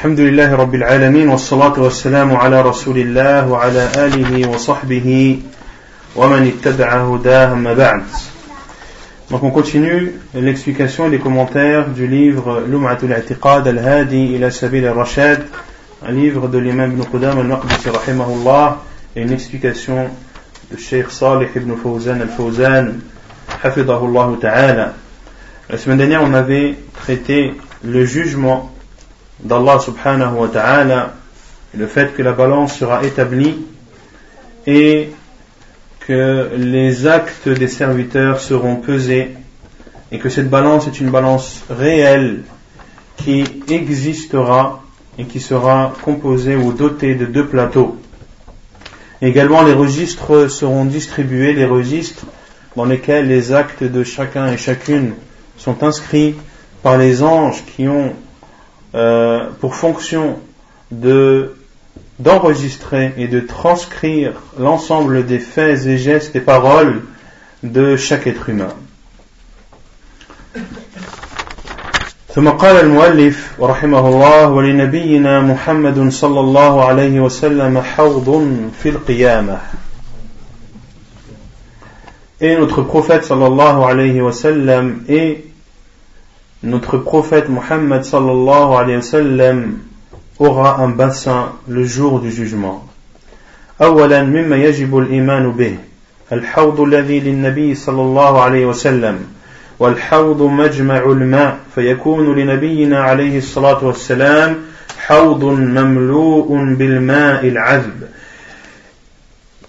الحمد لله رب العالمين والصلاة والسلام على رسول الله وعلى آله وصحبه ومن اتبع هداه ما بعد Donc on continue l'explication et les commentaires du livre Lum'atul I'tiqad al-Hadi ila Sabil al-Rashad, un livre de l'imam Ibn Qudam al-Maqdisi rahimahullah, et une explication de Sheikh Salih ibn Fawzan al-Fawzan, hafidahullah ta'ala. La semaine dernière, on avait traité le jugement d'Allah subhanahu wa ta'ala, le fait que la balance sera établie et que les actes des serviteurs seront pesés et que cette balance est une balance réelle qui existera et qui sera composée ou dotée de deux plateaux. Également, les registres seront distribués, les registres dans lesquels les actes de chacun et chacune sont inscrits par les anges qui ont euh, pour fonction de d'enregistrer et de transcrire l'ensemble des faits et gestes et paroles de chaque être humain. ثم قال المؤلف رحمه الله ولنبينا محمد صلى الله عليه وسلم حوض في القيامة Et notre prophète sallallahu alayhi wa sallam et notre prophète Muhammad sallallahu alayhi wa sallam aura un bassin le jour du jugement. أولا مما يجب الإيمان به الحوض الذي للنبي صلى الله عليه وسلم والحوض مجمع الماء فيكون لنبينا عليه الصلاة والسلام حوض مملوء بالماء العذب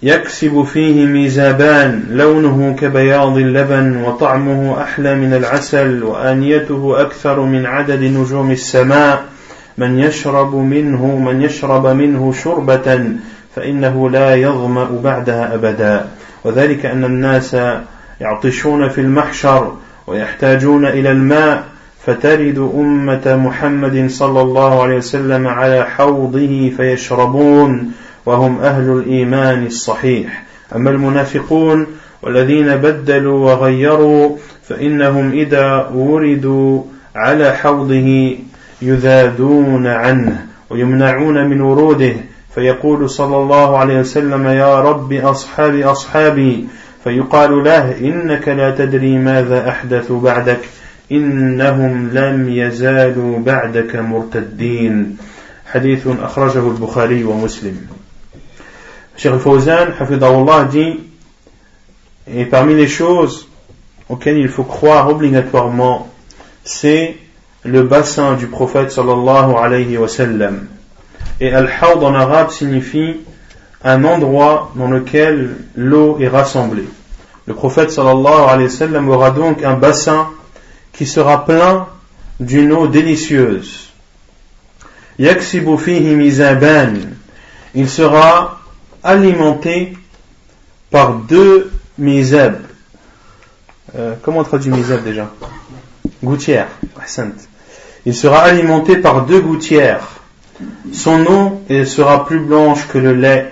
يكسب فيه ميزابان لونه كبياض اللبن وطعمه أحلى من العسل وآنيته أكثر من عدد نجوم السماء. من يشرب منه من يشرب منه شربة فإنه لا يظمأ بعدها أبدا. وذلك أن الناس يعطشون في المحشر ويحتاجون إلى الماء. فترد أمة محمد صلى الله عليه وسلم على حوضه فيشربون. وهم أهل الإيمان الصحيح. أما المنافقون والذين بدلوا وغيروا فإنهم إذا وردوا على حوضه يذادون عنه ويمنعون من وروده. فيقول صلى الله عليه وسلم يا رب أصحابي أصحابي. فيقال له إنك لا تدري ماذا أحدث بعدك. إنهم لم يزالوا بعدك مرتدين. حديث أخرجه البخاري ومسلم. Cheikh Fawzan, Hafidahullah, dit Et parmi les choses auxquelles il faut croire obligatoirement, c'est le bassin du prophète sallallahu alayhi wa sallam. Et al-hawd en arabe signifie un endroit dans lequel l'eau est rassemblée. Le prophète sallallahu alayhi wa sallam aura donc un bassin qui sera plein d'une eau délicieuse. Il sera alimenté par deux mizab. Euh, comment on traduit mizab déjà? Gouttière. Il sera alimenté par deux gouttières. Son eau sera plus blanche que le lait.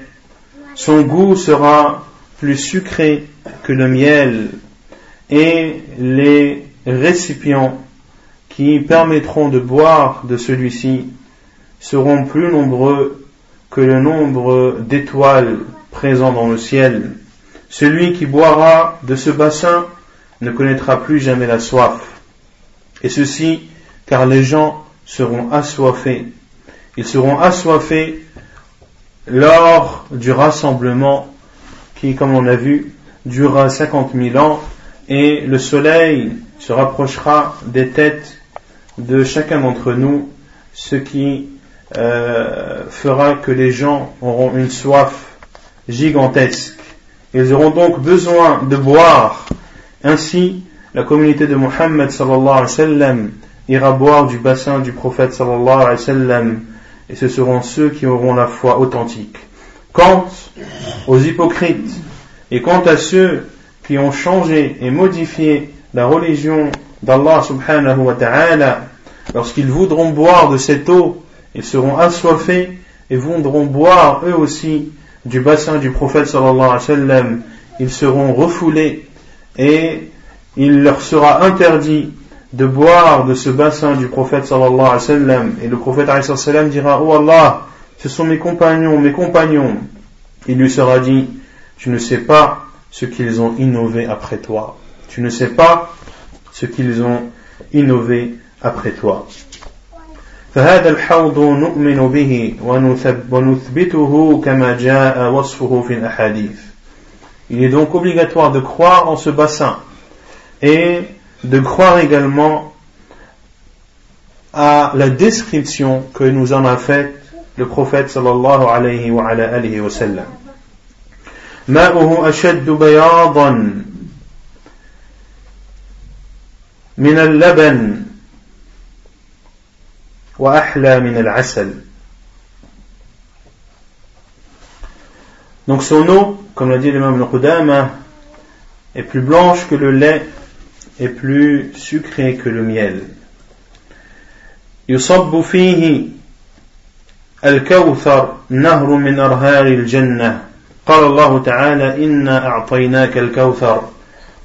Son goût sera plus sucré que le miel. Et les récipients qui permettront de boire de celui-ci seront plus nombreux que le nombre d'étoiles présents dans le ciel. Celui qui boira de ce bassin ne connaîtra plus jamais la soif. Et ceci car les gens seront assoiffés. Ils seront assoiffés lors du rassemblement qui, comme on a vu, durera cinquante mille ans et le soleil se rapprochera des têtes de chacun d'entre nous, ce qui euh, fera que les gens auront une soif gigantesque. Ils auront donc besoin de boire. Ainsi, la communauté de Muhammad sallallahu alayhi wa ira boire du bassin du prophète sallallahu alayhi wa sallam et ce seront ceux qui auront la foi authentique. Quant aux hypocrites et quant à ceux qui ont changé et modifié la religion d'Allah subhanahu wa ta'ala, lorsqu'ils voudront boire de cette eau ils seront assoiffés et voudront boire eux aussi du bassin du prophète sallallahu alayhi wa sallam. Ils seront refoulés et il leur sera interdit de boire de ce bassin du prophète sallallahu alayhi wa sallam, et le prophète alayhi wa sallam dira, Oh Allah, ce sont mes compagnons, mes compagnons, il lui sera dit, tu ne sais pas ce qu'ils ont innové après toi. Tu ne sais pas ce qu'ils ont innové après toi. فهذا الحوض نؤمن به ونثبته كما جاء وصفه في الأحاديث. Il est donc obligatoire de croire en ce bassin et de croire également à la description que nous en a faite le prophète sallallahu alayhi wa ala alihi wa sallam. ماؤه أشد بياضا من اللبن وأحلى من العسل. Donc son eau, comme l'a dit l'imam al-Qudama, est plus blanche que le lait et plus sucrée que le miel. يصب فيه الكوثر نهر من أرهار الجنة. قال الله تعالى إنا أعطيناك الكوثر.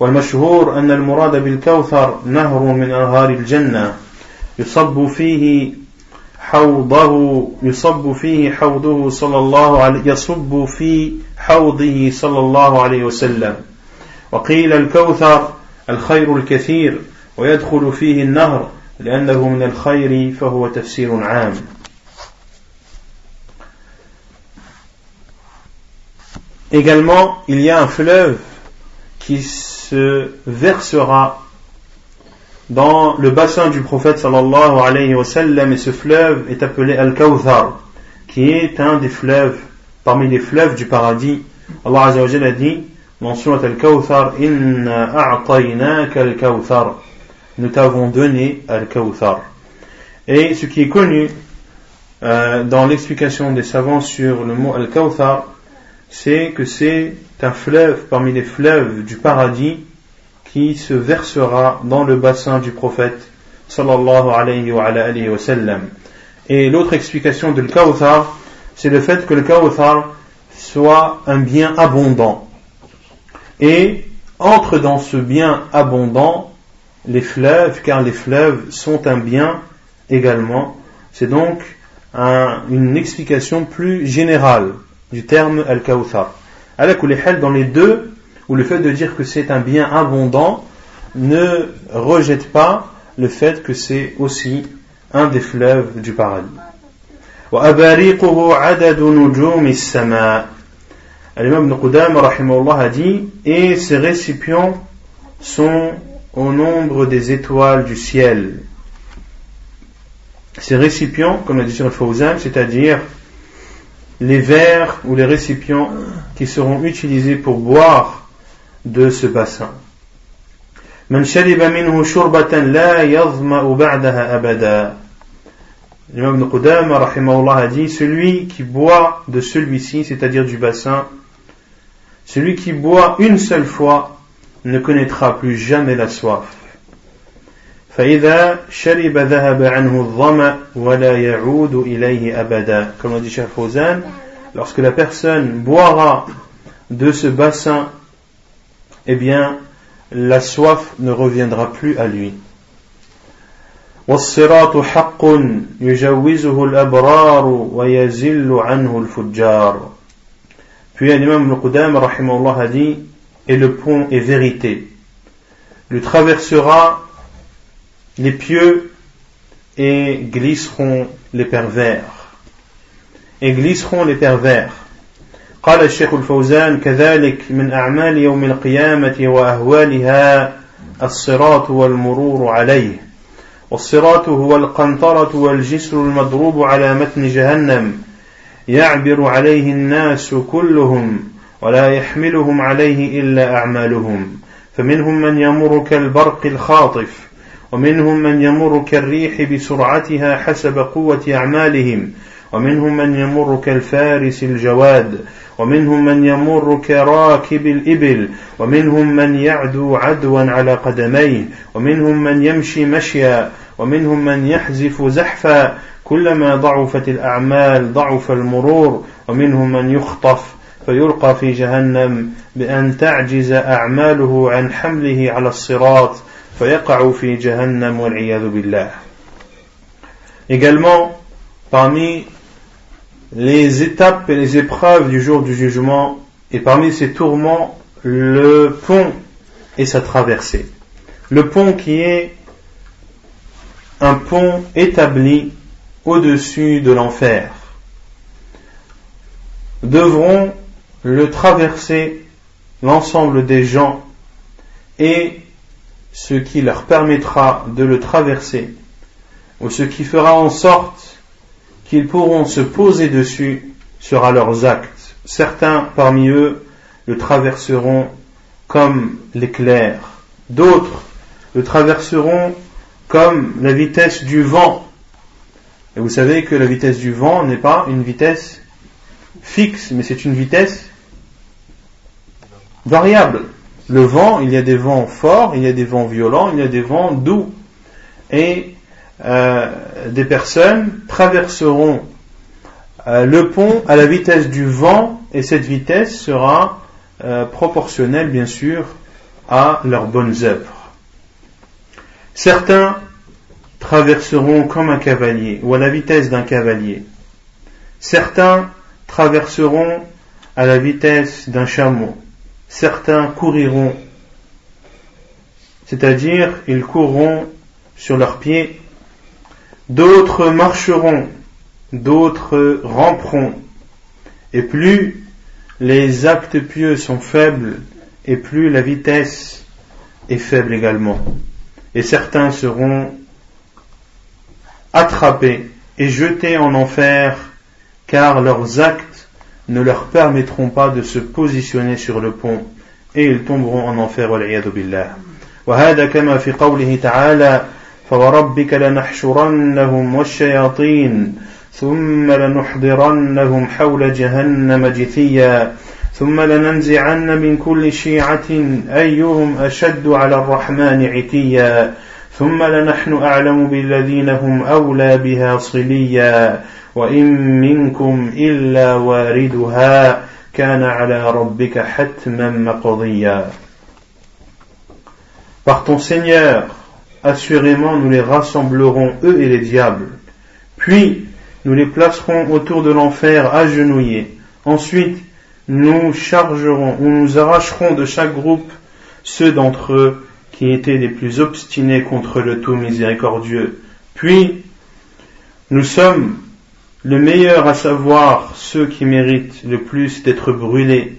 والمشهور أن المراد بالكوثر نهر من أنهار الجنة. يصب فيه حوضه يصب فيه حوضه صلى الله عليه يصب في حوضه صلى الله عليه وسلم. وقيل الكوثر الخير الكثير ويدخل فيه النهر لأنه من الخير فهو تفسير عام. Également, il y a un fleuve qui se versera dans le bassin du prophète sallallahu alayhi wa sallam et ce fleuve est appelé Al-Kawthar qui est un des fleuves parmi les fleuves du paradis. Allah azza wa a dit dans surat Al-Kawthar inna Al-Kawthar nous t'avons donné Al-Kawthar. Et ce qui est connu euh, dans l'explication des savants sur le mot Al-Kawthar c'est que c'est un fleuve parmi les fleuves du paradis qui se versera dans le bassin du prophète sallallahu alayhi wa, sallam. Et l'autre explication de Kawthar, c'est le fait que le Kawthar soit un bien abondant. Et entre dans ce bien abondant les fleuves, car les fleuves sont un bien également. C'est donc une explication plus générale du terme Al-Kawthar. Dans les deux, ou le fait de dire que c'est un bien abondant ne rejette pas le fait que c'est aussi un des fleuves du paradis. L'imam Ibn Qudam a dit et ces récipients sont au nombre des étoiles du ciel. Ces récipients, comme l'a dit sur Fawzan, c'est-à-dire les verres ou les récipients qui seront utilisés pour boire de ce bassin. من شرب منه شربة لا يظمأ بعدها أبدا L'imam Ibn Qudama rahimahullah a dit celui qui boit de celui-ci, c'est-à-dire du bassin, celui qui boit une seule fois ne connaîtra plus jamais la soif. فإذا شرب ذهب عنه الظمأ ولا يعود إليه أبدا comme l'a dit Cheikh Fawzan lorsque la personne boira de ce bassin eh bien la soif ne reviendra plus à lui والصراط حق يجوزه الأبرار ويزل عنه الفجار Puis l'imam al-Qudam rahimahullah a dit et le pont est vérité le traversera les pieux et glisseront les pervers et glisseront les pervers قال الشيخ الفوزان كذلك من أعمال يوم القيامة وأهوالها الصراط والمرور عليه. والصراط هو القنطرة والجسر المضروب على متن جهنم. يعبر عليه الناس كلهم ولا يحملهم عليه إلا أعمالهم. فمنهم من يمر كالبرق الخاطف ومنهم من يمر كالريح بسرعتها حسب قوة أعمالهم ومنهم من يمر كالفارس الجواد ومنهم من يمر كراكب الإبل ومنهم من يعدو عدوا على قدميه ومنهم من يمشي مشيا ومنهم من يحزف زحفا. كلما ضعفت الأعمال ضعف المرور ومنهم من يخطف فيلقى في جهنم بأن تعجز أعماله عن حمله على الصراط فيقع في جهنم والعياذ بالله. Également, parmi les étapes et les épreuves du jour du jugement, et parmi ces tourments, le pont et sa traversée. Le pont qui est un pont établi au-dessus de l'enfer devront le traverser l'ensemble des gens et ce qui leur permettra de le traverser ou ce qui fera en sorte qu'ils pourront se poser dessus sera leurs actes. Certains parmi eux le traverseront comme l'éclair, d'autres le traverseront comme la vitesse du vent. Et vous savez que la vitesse du vent n'est pas une vitesse fixe, mais c'est une vitesse variable. Le vent, il y a des vents forts, il y a des vents violents, il y a des vents doux. Et euh, des personnes traverseront euh, le pont à la vitesse du vent, et cette vitesse sera euh, proportionnelle, bien sûr, à leurs bonnes œuvres. Certains traverseront comme un cavalier, ou à la vitesse d'un cavalier. Certains traverseront à la vitesse d'un chameau. Certains couriront, c'est-à-dire ils courront sur leurs pieds. D'autres marcheront, d'autres ramperont. Et plus les actes pieux sont faibles, et plus la vitesse est faible également. Et certains seront attrapés et jetés en enfer car leurs actes ne leur permettront pas de se positionner sur le pont et ils tomberont en enfer فوربك لنحشرنهم والشياطين ثم لنحضرنهم حول جهنم جثيا ثم لننزعن من كل شيعة أيهم أشد على الرحمن عتيا ثم لنحن أعلم بالذين هم أولى بها صليا وإن منكم إلا واردها كان على ربك حتما مقضيا. Par ton Seigneur, assurément nous les rassemblerons, eux et les diables. Puis nous les placerons autour de l'enfer agenouillés. Ensuite, nous chargerons ou nous arracherons de chaque groupe ceux d'entre eux qui étaient les plus obstinés contre le tout miséricordieux. Puis, nous sommes le meilleur à savoir ceux qui méritent le plus d'être brûlés.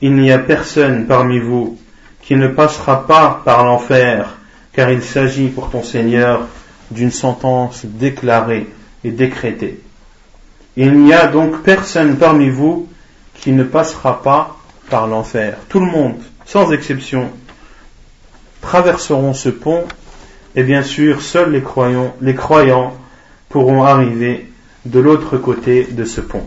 Il n'y a personne parmi vous qui ne passera pas par l'enfer, car il s'agit pour ton Seigneur d'une sentence déclarée et décrétée. Il n'y a donc personne parmi vous qui ne passera pas par l'enfer. Tout le monde, sans exception, traverseront ce pont et bien sûr seuls les croyants, les croyants pourront arriver de l'autre côté de ce pont.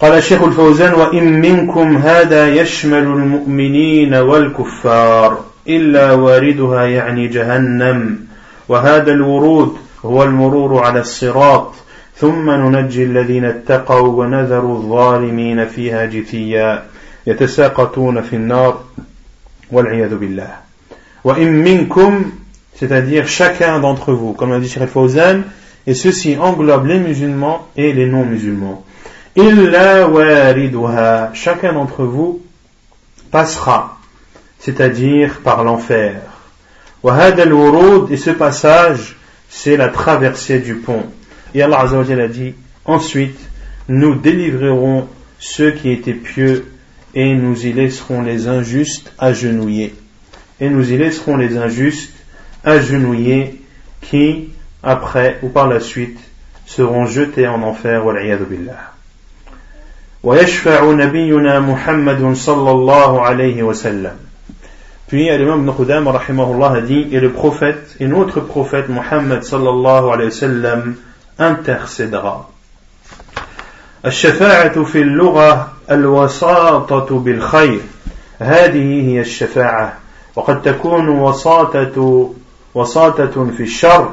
قال الشيخ الفوزان وإن منكم هذا يشمل المؤمنين والكفار إلا واردها يعني جهنم وهذا الورود هو المرور على الصراط ثم ننجي الذين اتقوا ونذر الظالمين فيها جثيا يتساقطون في النار والعياذ بالله وإن منكم c'est-à-dire chacun d'entre vous comme l'a dit Cheikh Fawzan et ceci englobe les musulmans et les non-musulmans illa wariduha chacun d'entre vous passera c'est-à-dire par l'enfer وهذا الورود et ce passage c'est la traversée du pont Et Allah a dit Ensuite, nous délivrerons ceux qui étaient pieux et nous y laisserons les injustes agenouillés. Et nous y laisserons les injustes agenouillés qui, après ou par la suite, seront jetés en enfer. billah. ويشفع نبينا محمد صلى الله عليه وسلم Puis l'imam Ibn Qudam rahimahullah a dit, et le prophète, et notre prophète Muhammad sallallahu alayhi wa sallam, intercédera. الشفاعة في اللغة الوساطة بالخير هذه هي الشفاعة وقد تكون وساطة وساطة في الشر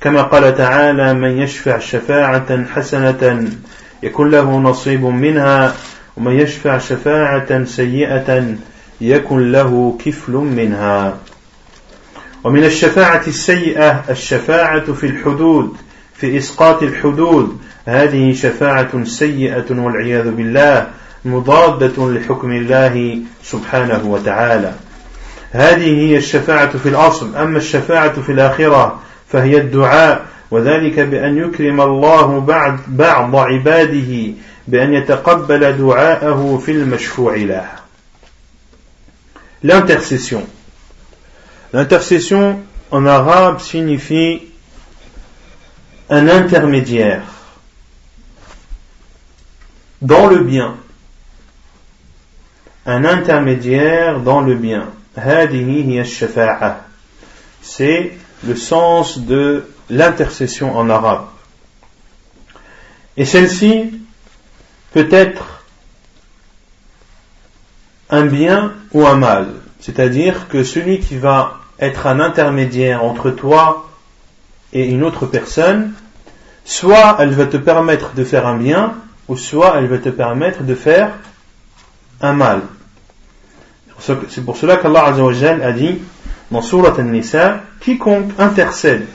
كما قال تعالى من يشفع شفاعة حسنة يكون له نصيب منها ومن يشفع شفاعة سيئة يكن له كفل منها. ومن الشفاعة السيئة الشفاعة في الحدود في إسقاط الحدود. هذه شفاعة سيئة والعياذ بالله مضادة لحكم الله سبحانه وتعالى. هذه هي الشفاعة في الأصل. أما الشفاعة في الآخرة فهي الدعاء وذلك بأن يكرم الله بعد بعض عباده بأن يتقبل دعاءه في المشفوع له L'intercession. L'intercession en arabe signifie un intermédiaire dans le bien. Un intermédiaire dans le bien. C'est le sens de l'intercession en arabe. Et celle-ci peut être un bien ou un mal. C'est-à-dire que celui qui va être un intermédiaire entre toi et une autre personne, soit elle va te permettre de faire un bien, ou soit elle va te permettre de faire un mal. C'est pour cela qu'Allah a dit dans Surat An-Nisa, quiconque intercède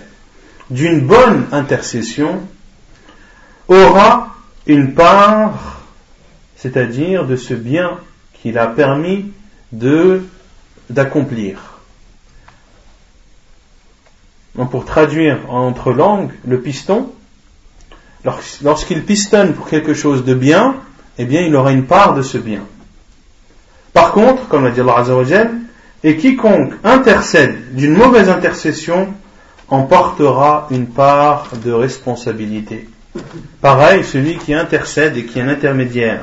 d'une bonne intercession aura une part, c'est-à-dire de ce bien qu'il a permis de d'accomplir. pour traduire en notre langue, le piston, lorsqu'il pistonne pour quelque chose de bien, eh bien il aura une part de ce bien. Par contre, comme l'a dit Allah Azzawajal, et quiconque intercède d'une mauvaise intercession emportera une part de responsabilité. Pareil, celui qui intercède et qui est un intermédiaire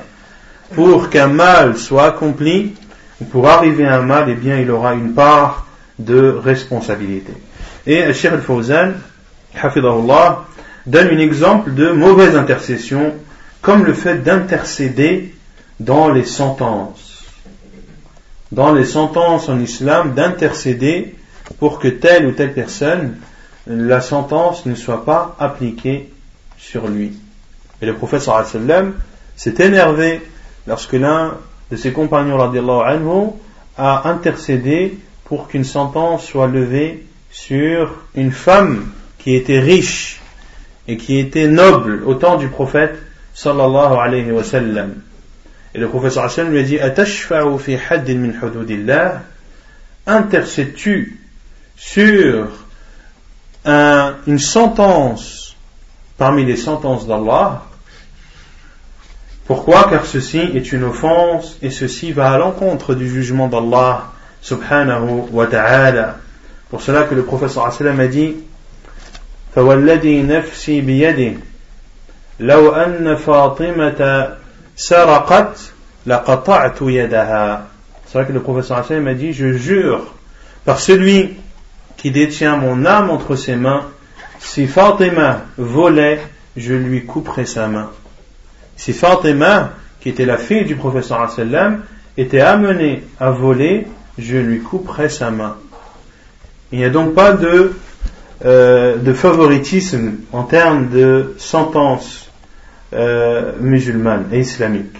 pour qu'un mal soit accompli, ou pour arriver à un mal, eh bien, il aura une part de responsabilité. Et Cheikh al-Fawzan, donne un exemple de mauvaise intercession, comme le fait d'intercéder dans les sentences dans les sentences en islam d'intercéder pour que telle ou telle personne, la sentence ne soit pas appliquée sur lui. Et le prophète sallam s'est énervé lorsque l'un de ses compagnons anhu, a intercédé pour qu'une sentence soit levée sur une femme qui était riche et qui était noble au temps du prophète sallallahu alayhi wa sallam. Et le professeur Hassan lui a dit fi min hududillah? Intercèdes-tu sur un, une sentence parmi les sentences d'Allah Pourquoi Car ceci est une offense et ceci va à l'encontre du jugement d'Allah subhanahu wa ta'ala. Pour cela que le professeur Hassan a dit فوالذي نفسي بيده لو أن فاطمة saraqat laqata'tu yadaha. C'est vrai que le professeur Hassan m'a dit, je jure par celui qui détient mon âme entre ses mains, si Fatima volait, je lui couperais sa main. Si Fatima, qui était la fille du professeur sallam, était amenée à voler, je lui couperais sa main. Il n'y a donc pas de, euh, de favoritisme en termes de sentence euh, musulmane et islamique.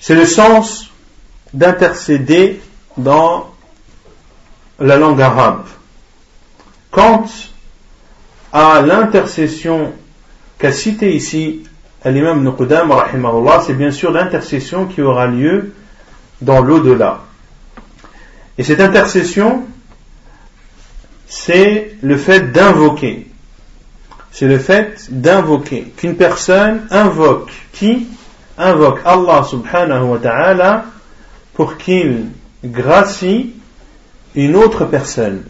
C'est le sens d'intercéder dans la langue arabe. Quant à l'intercession qu'a cité ici l'imam Nuqdam, c'est bien sûr l'intercession qui aura lieu dans l'au-delà. Et cette intercession, c'est le fait d'invoquer c'est le fait d'invoquer, qu'une personne invoque, qui? Invoque Allah subhanahu wa ta'ala pour qu'il gracie une autre personne.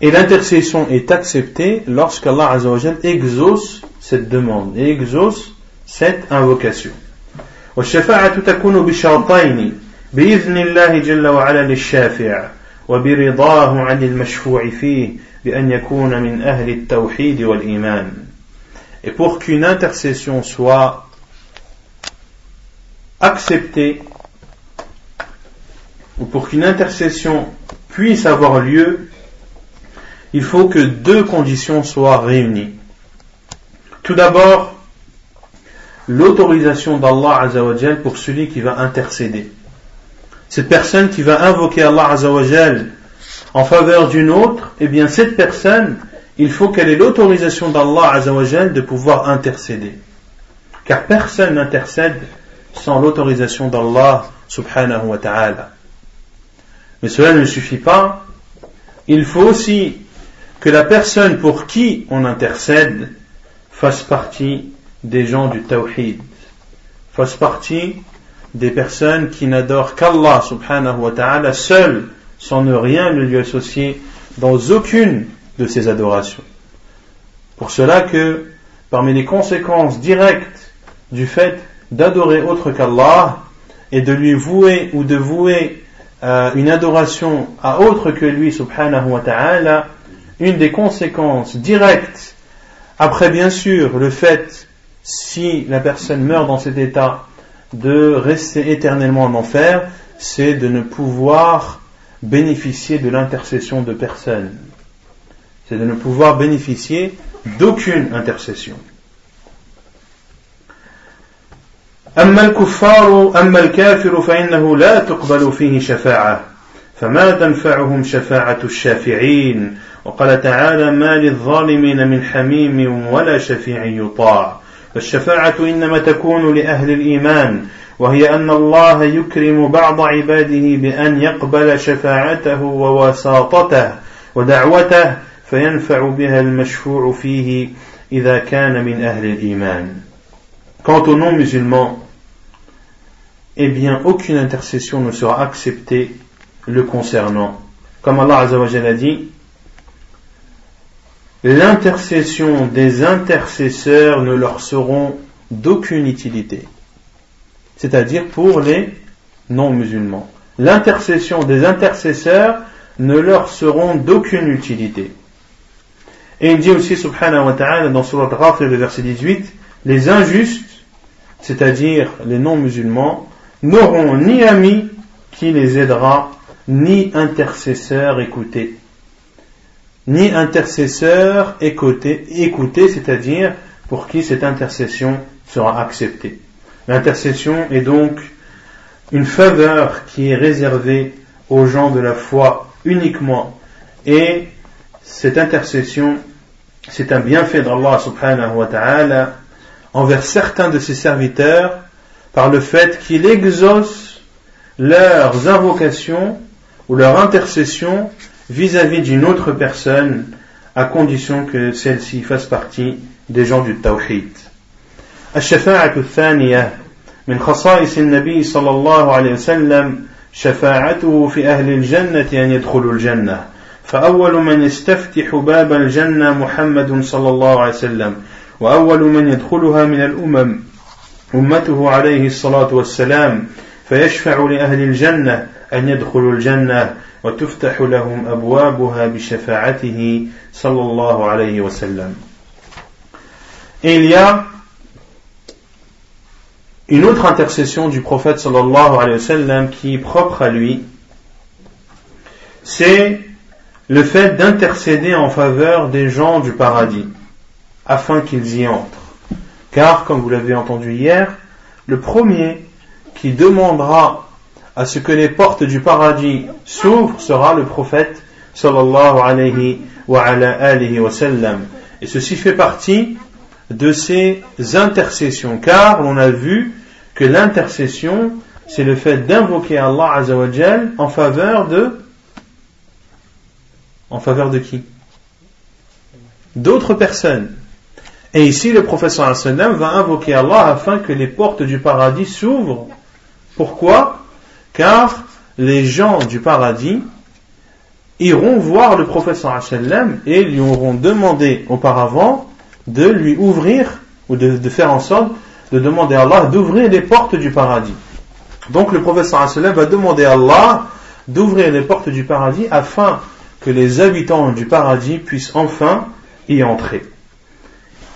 Et l'intercession est acceptée lorsqu'Allah azawajal exauce cette demande et exauce cette invocation. والشفاعة تكون بشرطين بإذن الله جل وعلا للشافع وبرضاه عن المشفوع فيه بأن يكون من أهل التوحيد والإيمان Et pour qu'une intercession soit acceptée, ou pour qu'une intercession puisse avoir lieu, il faut que deux conditions soient réunies. Tout d'abord, l'autorisation d'Allah Azzawajal pour celui qui va intercéder. Cette personne qui va invoquer Allah Azzawajal en faveur d'une autre, eh bien cette personne, il faut qu'elle ait l'autorisation d'Allah Azzawajal de pouvoir intercéder. Car personne n'intercède sans l'autorisation d'Allah subhanahu wa ta'ala. Mais cela ne suffit pas. Il faut aussi que la personne pour qui on intercède fasse partie des gens du tawhid, fasse partie des personnes qui n'adorent qu'Allah subhanahu wa ta'ala seul, sans ne rien lui associer dans aucune de ses adorations. Pour cela que parmi les conséquences directes du fait d'adorer autre qu'Allah et de lui vouer ou de vouer euh, une adoration à autre que lui subhanahu wa ta'ala, une des conséquences directes, après bien sûr le fait, si la personne meurt dans cet état, de rester éternellement en enfer, c'est de ne pouvoir bénéficier de l'intercession de personne. C'est de ne pouvoir bénéficier d'aucune intercession. أما الكفار أما الكافر فإنه لا تقبل فيه شفاعة. فما تنفعهم شفاعة الشافعين؟ وقال تعالى ما للظالمين من حميم ولا شفيع يطاع فالشفاعة إنما تكون لأهل الإيمان وهي أن الله يكرم بعض عباده بأن يقبل شفاعته ووساطته ودعوته فينفع بها المشفوع فيه إذا كان من أهل الإيمان. Quant aux non-musulmans, eh bien, aucune intercession ne sera acceptée le concernant. Comme Allah Azzawajal a dit, l'intercession des intercesseurs ne leur seront d'aucune utilité. C'est-à-dire pour les non-musulmans. L'intercession des intercesseurs ne leur seront d'aucune utilité. Et il dit aussi, subhanahu wa ta'ala, dans Surat Ghafir, le verset 18, les injustes, c'est-à-dire les non-musulmans, n'auront ni ami qui les aidera, ni intercesseur écouté ni intercesseur écouté, c'est-à-dire pour qui cette intercession sera acceptée. L'intercession est donc une faveur qui est réservée aux gens de la foi uniquement. Et cette intercession, c'est un bienfait d'Allah subhanahu wa ta'ala envers certains de ses serviteurs par le fait qu'il exauce leurs invocations ou leurs intercessions vis-à-vis d'une autre personne à condition que celle-ci fasse partie des gens du tawhid. الشفاعة الثانية من خصائص النبي صلى الله عليه وسلم شفاعته في أهل الجنة أن يدخلوا الجنة فأول من يستفتح باب الجنة محمد صلى الله عليه وسلم وأول من يدخلها من الأمم أمته عليه الصلاة والسلام فيشفع لأهل الجنة أن يدخلوا الجنة وتفتح لهم أبوابها بشفاعته صلى الله عليه وسلم Et il y a une autre intercession du prophète sallallahu alayhi wa sallam qui est propre à lui, c'est le fait d'intercéder en faveur des gens du paradis, afin qu'ils y entrent. Car, comme vous l'avez entendu hier, le premier qui demandera à ce que les portes du paradis s'ouvrent sera le prophète sallallahu wa. Et ceci fait partie de ces intercessions, car on a vu que l'intercession, c'est le fait d'invoquer Allah azawajal en faveur de en faveur de qui? D'autres personnes. Et ici, le prophète sallam va invoquer Allah afin que les portes du paradis s'ouvrent. Pourquoi? Car les gens du paradis iront voir le prophète sallam et lui auront demandé auparavant de lui ouvrir ou de, faire en sorte de demander à Allah d'ouvrir les portes du paradis. Donc le prophète sallam va demander à Allah d'ouvrir les portes du paradis afin que les habitants du paradis puissent enfin y entrer.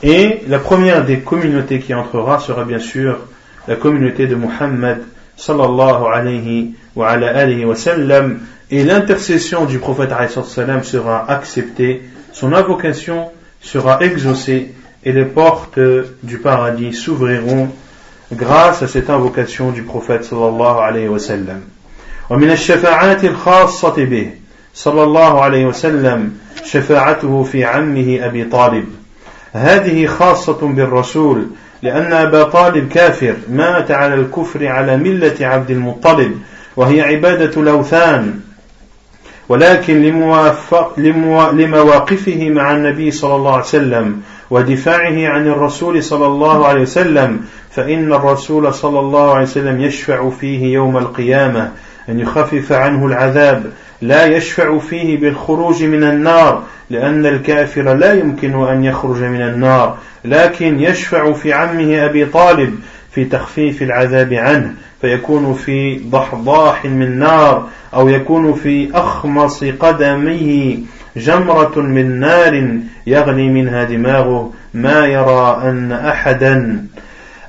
Et la première des communautés qui entrera sera bien sûr la communauté de Muhammad sallallahu alayhi wa ala alihi wa sallam, et l'intercession du prophète sallam sera acceptée, son invocation sera exaucée, et les portes du paradis s'ouvriront grâce à cette invocation du prophète sallallahu alayhi wa sallam. ومن الشفاعات الخاصة به صلى الله عليه وسلم شفاعته في عمه أبي طالب هذه خاصة بالرسول لأن أبا طالب كافر مات على الكفر على ملة عبد المطلب وهي عبادة الأوثان. ولكن لمواقفه مع النبي صلى الله عليه وسلم ودفاعه عن الرسول صلى الله عليه وسلم فإن الرسول صلى الله عليه وسلم يشفع فيه يوم القيامة أن يخفف عنه العذاب. لا يشفع فيه بالخروج من النار لأن الكافر لا يمكن أن يخرج من النار. لكن يشفع في عمه أبي طالب في تخفيف العذاب عنه فيكون في ضحضاح من نار أو يكون في أخمص قدميه جمرة من نار يغلي منها دماغه. ما يرى أن أحدا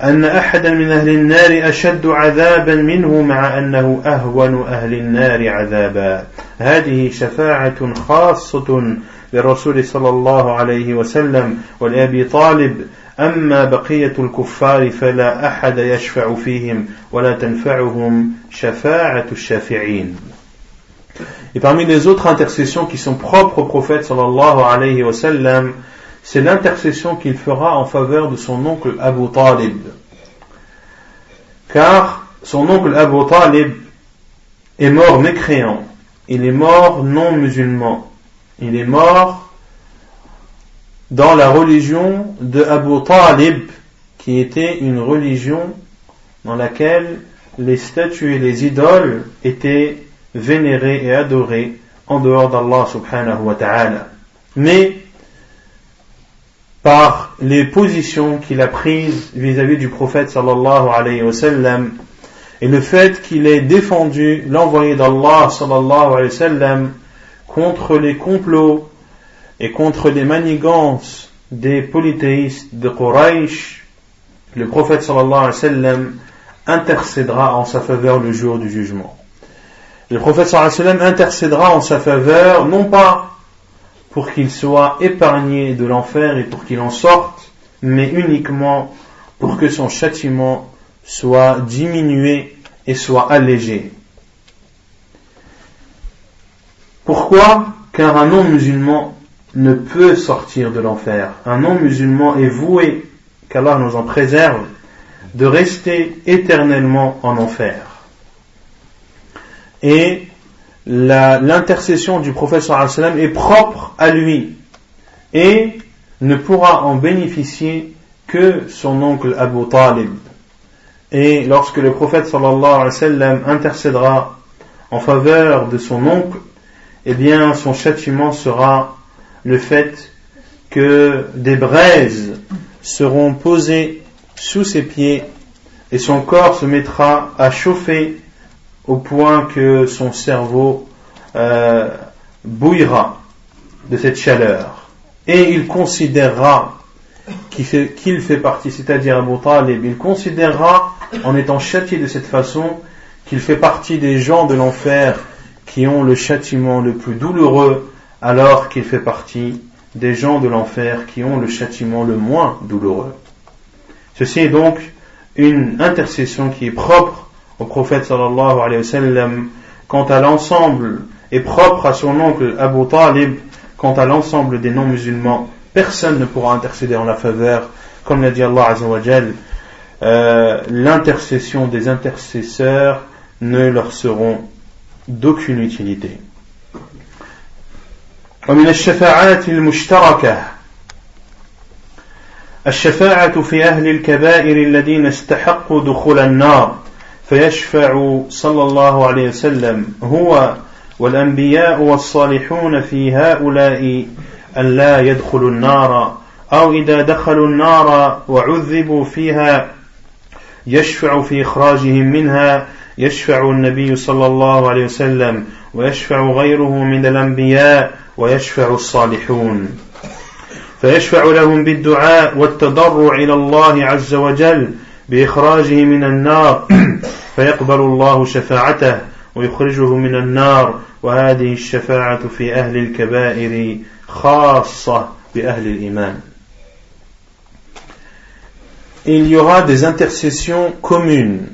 أن أحدا من أهل النار أشد عذابا منه مع أنه أهون أهل النار عذابا. هذه شفاعة خاصة للرسول صلى الله عليه وسلم ولأبي طالب. أما بقية الكفار فلا أحد يشفع فيهم ولا تنفعهم شفاعة الشافعين. Et parmi les autres intercessions qui sont propres au prophète sallallahu alayhi wa sallam, c'est l'intercession qu'il fera en faveur de son oncle Abu Talib. Car son oncle Abu Talib est mort mécréant, il est mort non musulman, il est mort dans la religion de Abu Talib, qui était une religion dans laquelle les statues et les idoles étaient vénéré et adoré en dehors d'Allah subhanahu wa ta'ala. Mais par les positions qu'il a prises vis-à-vis du prophète sallallahu alayhi wa sallam et le fait qu'il ait défendu l'envoyé d'Allah sallallahu alayhi wa sallam contre les complots et contre les manigances des polythéistes de Quraysh, le prophète sallallahu alayhi wa sallam intercédera en sa faveur le jour du jugement. Le prophète sallam intercédera en sa faveur, non pas pour qu'il soit épargné de l'enfer et pour qu'il en sorte, mais uniquement pour que son châtiment soit diminué et soit allégé. Pourquoi? Car un non-musulman ne peut sortir de l'enfer. Un non-musulman est voué, qu'Allah nous en préserve, de rester éternellement en enfer et l'intercession du prophète est propre à lui et ne pourra en bénéficier que son oncle Abu Talib. Et lorsque le prophète sallallahu alayhi wa sallam intercédera en faveur de son oncle, eh bien son châtiment sera le fait que des braises seront posées sous ses pieds et son corps se mettra à chauffer au point que son cerveau euh, bouillera de cette chaleur. Et il considérera qu'il fait, partie, c'est-à-dire Abu Talib, il considérera en étant châtié de cette façon qu'il fait partie des gens de l'enfer qui ont le châtiment le plus douloureux alors qu'il fait partie des gens de l'enfer qui ont le châtiment le moins douloureux. Ceci est donc une intercession qui est propre au prophète sallallahu alayhi wa sallam quant à l'ensemble est propre à son oncle Abu Talib quant à l'ensemble des non-musulmans personne ne pourra intercéder en la faveur comme l'a dit Allah azza wa euh, l'intercession des intercesseurs ne leur seront d'aucune utilité ومن الشفاعات المشتركة الشفاعة في أهل الكبائر الذين استحقوا دخول النار فيشفع صلى الله عليه وسلم هو والأنبياء والصالحون في هؤلاء أن لا يدخلوا النار أو إذا دخلوا النار وعذبوا فيها يشفع في إخراجهم منها يشفع النبي صلى الله عليه وسلم ويشفع غيره من الأنبياء ويشفع الصالحون. فيشفع لهم بالدعاء والتضرع إلى الله عز وجل بإخراجه من النار فيقبل الله شفاعته ويخرجه من النار وهذه الشفاعة في أهل الكبائر خاصة بأهل الإيمان il y aura des intercessions communes,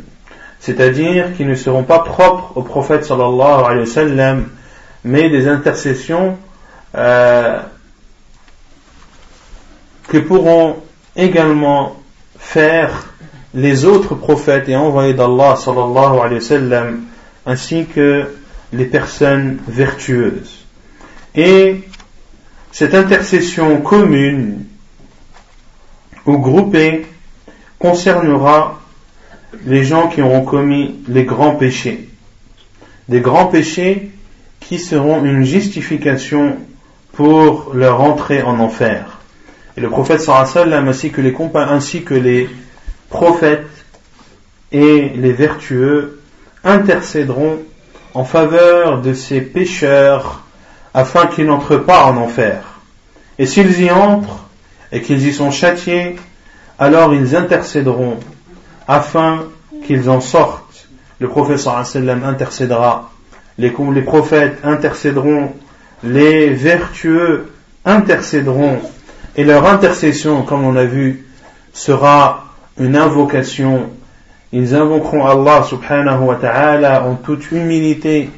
c'est-à-dire qui ne seront pas propres au prophète sallallahu alayhi wa sallam, mais des intercessions euh, que pourront également faire les autres prophètes et envoyés d'Allah sallallahu alayhi wa sallam, ainsi que les personnes vertueuses. Et cette intercession commune ou groupée concernera les gens qui auront commis les grands péchés. Des grands péchés qui seront une justification pour leur entrée en enfer. Et le prophète sallam ainsi que les ainsi que les prophètes et les vertueux intercéderont en faveur de ces pécheurs afin qu'ils n'entrent pas en enfer. Et s'ils y entrent et qu'ils y sont châtiés, alors ils intercéderont afin qu'ils en sortent. Le prophète sallam intercédera, les, les prophètes intercéderont, les vertueux intercéderont, et leur intercession, comme on a vu, sera une invocation. Ils invoqueront Allah subhanahu wa ta'ala en toute humilité,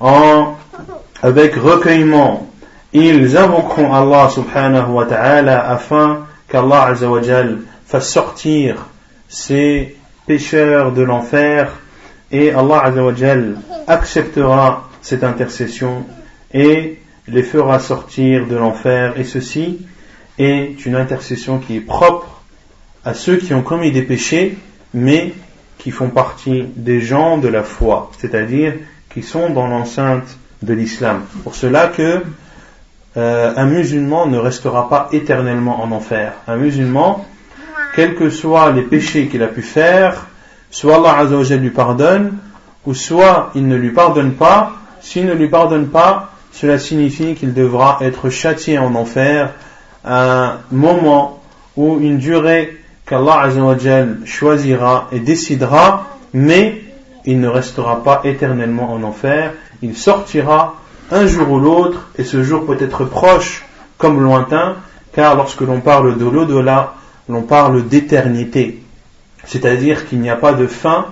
en, avec recueillement. Ils invoqueront Allah subhanahu wa ta'ala afin qu'Allah azawajal fasse sortir ces pécheurs de l'enfer et Allah azawajal acceptera cette intercession et les fera sortir de l'enfer et ceci est une intercession qui est propre à ceux qui ont commis des péchés, mais qui font partie des gens de la foi, c'est-à-dire qui sont dans l'enceinte de l'islam. Pour cela que euh, un musulman ne restera pas éternellement en enfer. Un musulman, quels que soient les péchés qu'il a pu faire, soit Allah Azzawajal lui pardonne, ou soit il ne lui pardonne pas. S'il ne lui pardonne pas, cela signifie qu'il devra être châtié en enfer un moment ou une durée qu'Allah choisira et décidera, mais il ne restera pas éternellement en enfer, il sortira un jour ou l'autre, et ce jour peut être proche comme lointain, car lorsque l'on parle de l'au-delà, l'on parle d'éternité, c'est-à-dire qu'il n'y a pas de fin,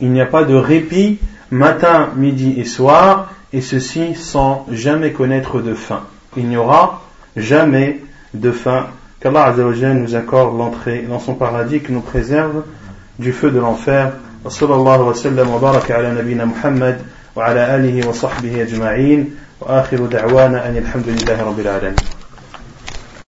il n'y a pas de répit, matin, midi et soir, et ceci sans jamais connaître de fin. Il n'y aura jamais de fin Qu'Allah Azzawajal nous accorde l'entrée dans son paradis, qui nous préserve du feu de l'enfer. وصلى الله وسلم وبارك على نبينا محمد وعلى آله وصحبه أجمعين وآخر دعوانا أن الحمد لله رب العالمين